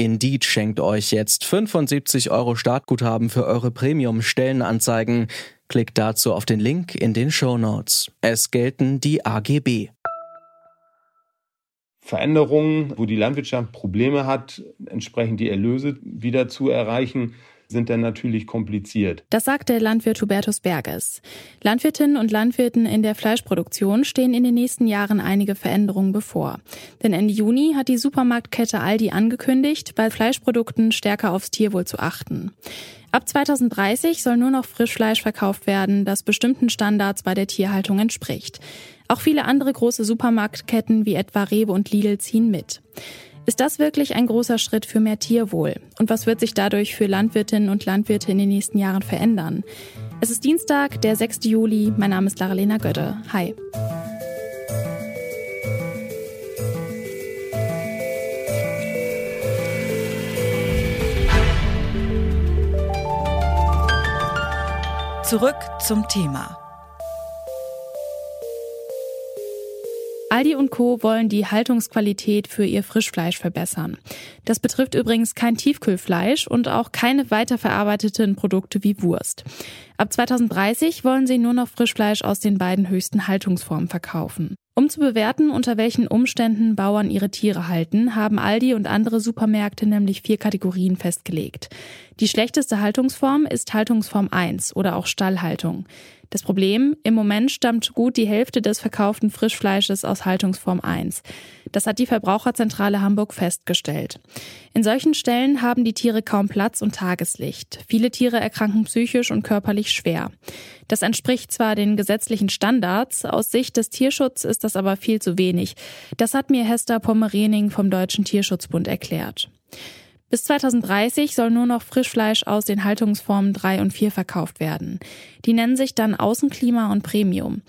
Indeed schenkt euch jetzt 75 Euro Startguthaben für eure Premium-Stellenanzeigen. Klickt dazu auf den Link in den Show Notes. Es gelten die AGB. Veränderungen, wo die Landwirtschaft Probleme hat, entsprechend die Erlöse wieder zu erreichen, sind dann natürlich kompliziert. Das sagt der Landwirt Hubertus Berges. Landwirtinnen und Landwirten in der Fleischproduktion stehen in den nächsten Jahren einige Veränderungen bevor. Denn Ende Juni hat die Supermarktkette Aldi angekündigt, bei Fleischprodukten stärker aufs Tierwohl zu achten. Ab 2030 soll nur noch Frischfleisch verkauft werden, das bestimmten Standards bei der Tierhaltung entspricht. Auch viele andere große Supermarktketten wie etwa Rewe und Lidl ziehen mit. Ist das wirklich ein großer Schritt für mehr Tierwohl? Und was wird sich dadurch für Landwirtinnen und Landwirte in den nächsten Jahren verändern? Es ist Dienstag, der 6. Juli. Mein Name ist Laralena Götte. Hi. Zurück zum Thema. Aldi und Co. wollen die Haltungsqualität für ihr Frischfleisch verbessern. Das betrifft übrigens kein Tiefkühlfleisch und auch keine weiterverarbeiteten Produkte wie Wurst. Ab 2030 wollen sie nur noch Frischfleisch aus den beiden höchsten Haltungsformen verkaufen. Um zu bewerten, unter welchen Umständen Bauern ihre Tiere halten, haben Aldi und andere Supermärkte nämlich vier Kategorien festgelegt. Die schlechteste Haltungsform ist Haltungsform 1 oder auch Stallhaltung. Das Problem, im Moment stammt gut die Hälfte des verkauften Frischfleisches aus Haltungsform 1. Das hat die Verbraucherzentrale Hamburg festgestellt. In solchen Stellen haben die Tiere kaum Platz und Tageslicht. Viele Tiere erkranken psychisch und körperlich schwer. Das entspricht zwar den gesetzlichen Standards, aus Sicht des Tierschutzes ist das aber viel zu wenig. Das hat mir Hester Pommerening vom Deutschen Tierschutzbund erklärt. Bis 2030 soll nur noch Frischfleisch aus den Haltungsformen 3 und 4 verkauft werden. Die nennen sich dann Außenklima und Premium.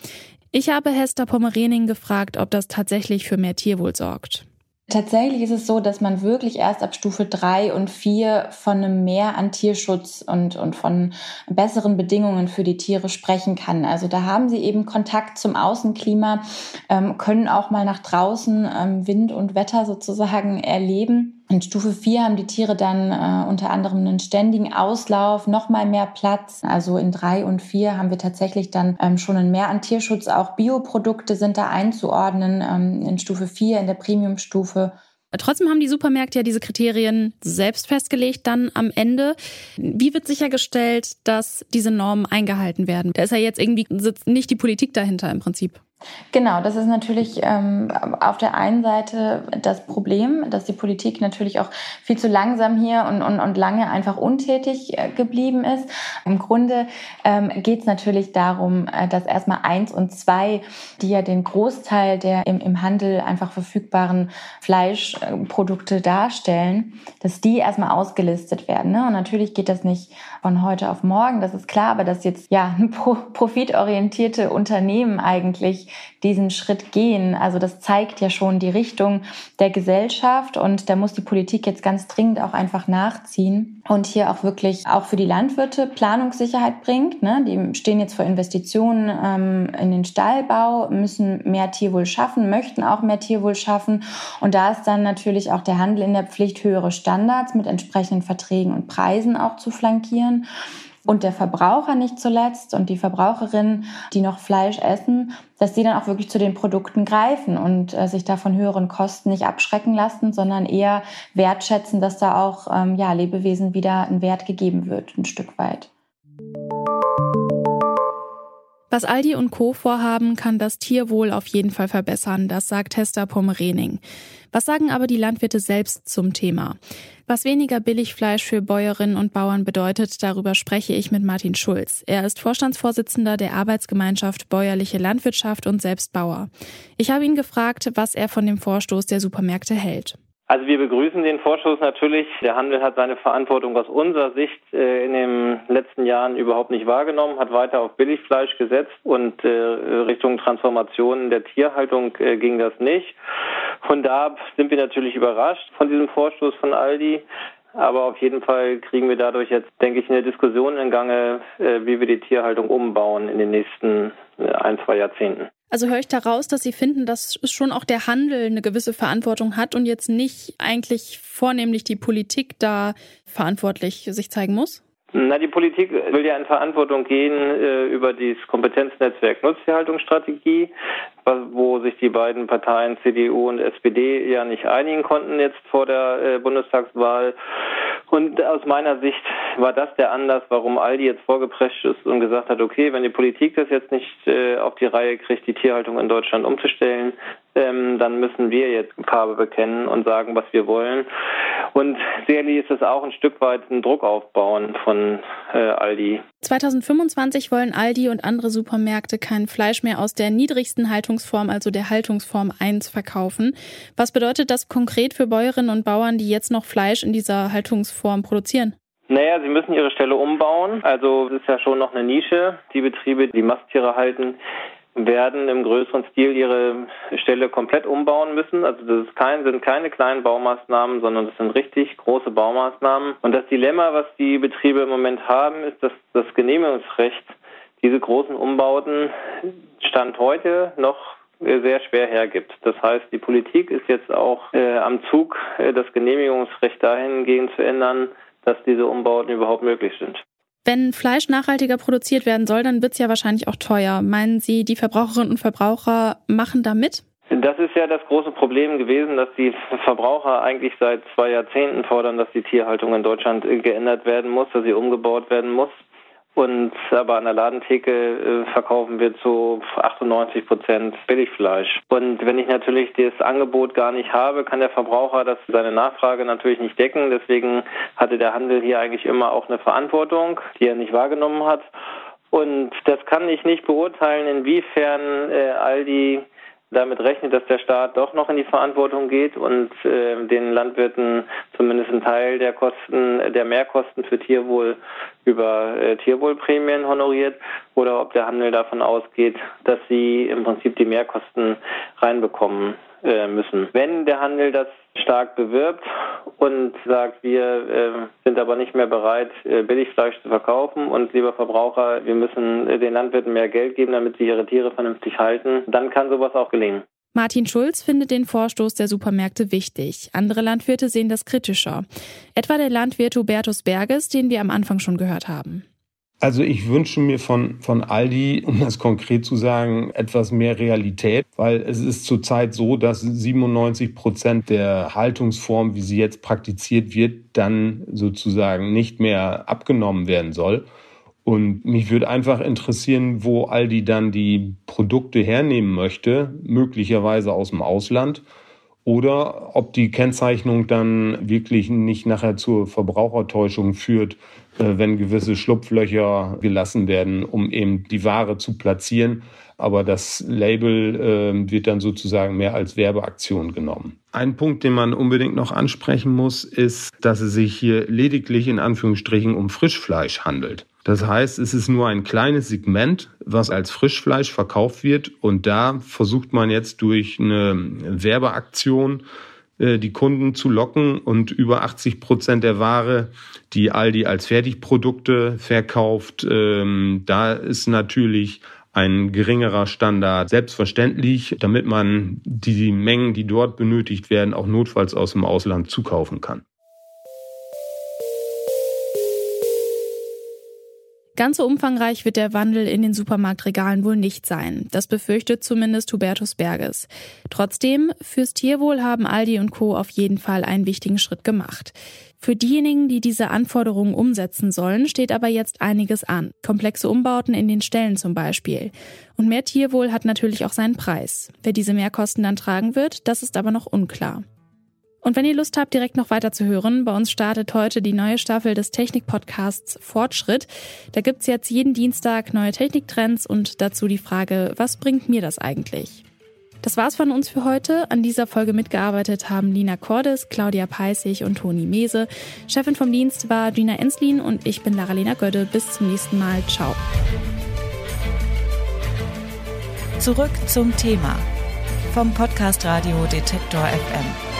Ich habe Hester Pommerening gefragt, ob das tatsächlich für mehr Tierwohl sorgt. Tatsächlich ist es so, dass man wirklich erst ab Stufe drei und vier von einem Mehr an Tierschutz und, und von besseren Bedingungen für die Tiere sprechen kann. Also da haben sie eben Kontakt zum Außenklima, ähm, können auch mal nach draußen ähm, Wind und Wetter sozusagen erleben. In Stufe 4 haben die Tiere dann äh, unter anderem einen ständigen Auslauf, nochmal mehr Platz. Also in 3 und 4 haben wir tatsächlich dann ähm, schon ein Mehr an Tierschutz. Auch Bioprodukte sind da einzuordnen. Ähm, in Stufe 4, in der Premiumstufe. Trotzdem haben die Supermärkte ja diese Kriterien selbst festgelegt dann am Ende. Wie wird sichergestellt, dass diese Normen eingehalten werden? Da ist ja jetzt irgendwie nicht die Politik dahinter im Prinzip. Genau, das ist natürlich ähm, auf der einen Seite das Problem, dass die Politik natürlich auch viel zu langsam hier und, und, und lange einfach untätig äh, geblieben ist. Im Grunde ähm, geht es natürlich darum, äh, dass erstmal eins und zwei, die ja den Großteil der im, im Handel einfach verfügbaren Fleischprodukte darstellen, dass die erstmal ausgelistet werden. Ne? Und natürlich geht das nicht von heute auf morgen, das ist klar, aber dass jetzt ja profitorientierte Unternehmen eigentlich diesen Schritt gehen. Also das zeigt ja schon die Richtung der Gesellschaft und da muss die Politik jetzt ganz dringend auch einfach nachziehen und hier auch wirklich auch für die Landwirte Planungssicherheit bringt. Ne? Die stehen jetzt vor Investitionen ähm, in den Stallbau, müssen mehr Tierwohl schaffen, möchten auch mehr Tierwohl schaffen und da ist dann natürlich auch der Handel in der Pflicht, höhere Standards mit entsprechenden Verträgen und Preisen auch zu flankieren und der Verbraucher nicht zuletzt und die Verbraucherinnen, die noch Fleisch essen, dass die dann auch wirklich zu den Produkten greifen und äh, sich da von höheren Kosten nicht abschrecken lassen, sondern eher wertschätzen, dass da auch ähm, ja, Lebewesen wieder ein Wert gegeben wird, ein Stück weit. Was Aldi und Co. vorhaben, kann das Tierwohl auf jeden Fall verbessern, das sagt Hester Pommerening. Was sagen aber die Landwirte selbst zum Thema? Was weniger Billigfleisch für Bäuerinnen und Bauern bedeutet, darüber spreche ich mit Martin Schulz. Er ist Vorstandsvorsitzender der Arbeitsgemeinschaft Bäuerliche Landwirtschaft und selbst Bauer. Ich habe ihn gefragt, was er von dem Vorstoß der Supermärkte hält. Also wir begrüßen den Vorschuss natürlich. Der Handel hat seine Verantwortung aus unserer Sicht äh, in den letzten Jahren überhaupt nicht wahrgenommen, hat weiter auf Billigfleisch gesetzt und äh, Richtung Transformation der Tierhaltung äh, ging das nicht. Von da sind wir natürlich überrascht von diesem Vorstoß von Aldi. Aber auf jeden Fall kriegen wir dadurch jetzt, denke ich, eine Diskussion in Gange, wie wir die Tierhaltung umbauen in den nächsten ein, zwei Jahrzehnten. Also höre ich daraus, dass Sie finden, dass schon auch der Handel eine gewisse Verantwortung hat und jetzt nicht eigentlich vornehmlich die Politik da verantwortlich sich zeigen muss? Na, die Politik will ja in Verantwortung gehen äh, über das Kompetenznetzwerk Nutztierhaltungsstrategie, wo sich die beiden Parteien CDU und SPD ja nicht einigen konnten jetzt vor der äh, Bundestagswahl. Und aus meiner Sicht war das der Anlass, warum Aldi jetzt vorgeprescht ist und gesagt hat, okay, wenn die Politik das jetzt nicht äh, auf die Reihe kriegt, die Tierhaltung in Deutschland umzustellen, ähm, dann müssen wir jetzt Farbe bekennen und sagen, was wir wollen. Und sicherlich ist es auch ein Stück weit ein Druck aufbauen von äh, Aldi. 2025 wollen Aldi und andere Supermärkte kein Fleisch mehr aus der niedrigsten Haltungsform, also der Haltungsform 1, verkaufen. Was bedeutet das konkret für Bäuerinnen und Bauern, die jetzt noch Fleisch in dieser Haltungsform produzieren? Naja, sie müssen ihre Stelle umbauen. Also es ist ja schon noch eine Nische. Die Betriebe, die Masttiere halten, werden im größeren Stil ihre Stelle komplett umbauen müssen. Also das ist kein, sind keine kleinen Baumaßnahmen, sondern das sind richtig große Baumaßnahmen. Und das Dilemma, was die Betriebe im Moment haben, ist, dass das Genehmigungsrecht diese großen Umbauten Stand heute noch sehr schwer hergibt. Das heißt, die Politik ist jetzt auch äh, am Zug, äh, das Genehmigungsrecht dahingehend zu ändern, dass diese Umbauten überhaupt möglich sind. Wenn Fleisch nachhaltiger produziert werden soll, dann wird es ja wahrscheinlich auch teuer. Meinen Sie, die Verbraucherinnen und Verbraucher machen da mit? Das ist ja das große Problem gewesen, dass die Verbraucher eigentlich seit zwei Jahrzehnten fordern, dass die Tierhaltung in Deutschland geändert werden muss, dass sie umgebaut werden muss. Und aber an der Ladentheke äh, verkaufen wir zu 98 Prozent Billigfleisch. Und wenn ich natürlich das Angebot gar nicht habe, kann der Verbraucher das seine Nachfrage natürlich nicht decken. Deswegen hatte der Handel hier eigentlich immer auch eine Verantwortung, die er nicht wahrgenommen hat. Und das kann ich nicht beurteilen, inwiefern äh, Aldi damit rechnet, dass der Staat doch noch in die Verantwortung geht und äh, den Landwirten zumindest einen Teil der Kosten, der Mehrkosten für Tierwohl über äh, Tierwohlprämien honoriert oder ob der Handel davon ausgeht, dass sie im Prinzip die Mehrkosten reinbekommen äh, müssen. Wenn der Handel das stark bewirbt und sagt, wir äh, sind aber nicht mehr bereit, äh, Billigfleisch zu verkaufen und lieber Verbraucher, wir müssen äh, den Landwirten mehr Geld geben, damit sie ihre Tiere vernünftig halten, dann kann sowas auch gelingen. Martin Schulz findet den Vorstoß der Supermärkte wichtig. Andere Landwirte sehen das kritischer. Etwa der Landwirt Hubertus Berges, den wir am Anfang schon gehört haben. Also ich wünsche mir von, von Aldi, um das konkret zu sagen, etwas mehr Realität, weil es ist zurzeit so, dass 97 Prozent der Haltungsform, wie sie jetzt praktiziert wird, dann sozusagen nicht mehr abgenommen werden soll. Und mich würde einfach interessieren, wo Aldi dann die Produkte hernehmen möchte, möglicherweise aus dem Ausland oder ob die Kennzeichnung dann wirklich nicht nachher zur Verbrauchertäuschung führt, äh, wenn gewisse Schlupflöcher gelassen werden, um eben die Ware zu platzieren. Aber das Label äh, wird dann sozusagen mehr als Werbeaktion genommen. Ein Punkt, den man unbedingt noch ansprechen muss, ist, dass es sich hier lediglich in Anführungsstrichen um Frischfleisch handelt. Das heißt, es ist nur ein kleines Segment, was als Frischfleisch verkauft wird. Und da versucht man jetzt durch eine Werbeaktion äh, die Kunden zu locken und über 80 Prozent der Ware, die Aldi als Fertigprodukte verkauft, ähm, da ist natürlich ein geringerer Standard selbstverständlich, damit man die Mengen, die dort benötigt werden, auch notfalls aus dem Ausland zukaufen kann. Ganz so umfangreich wird der Wandel in den Supermarktregalen wohl nicht sein. Das befürchtet zumindest Hubertus Berges. Trotzdem, fürs Tierwohl haben Aldi und Co. auf jeden Fall einen wichtigen Schritt gemacht. Für diejenigen, die diese Anforderungen umsetzen sollen, steht aber jetzt einiges an. Komplexe Umbauten in den Ställen zum Beispiel. Und mehr Tierwohl hat natürlich auch seinen Preis. Wer diese Mehrkosten dann tragen wird, das ist aber noch unklar. Und wenn ihr Lust habt, direkt noch weiter zu hören, bei uns startet heute die neue Staffel des Technik-Podcasts Fortschritt. Da gibt's jetzt jeden Dienstag neue Techniktrends und dazu die Frage, was bringt mir das eigentlich? Das war's von uns für heute. An dieser Folge mitgearbeitet haben Lina Cordes, Claudia Peissig und Toni Mese. Chefin vom Dienst war Gina Enslin und ich bin Lara-Lena Gödde. Bis zum nächsten Mal. Ciao. Zurück zum Thema vom Podcast Radio Detektor FM.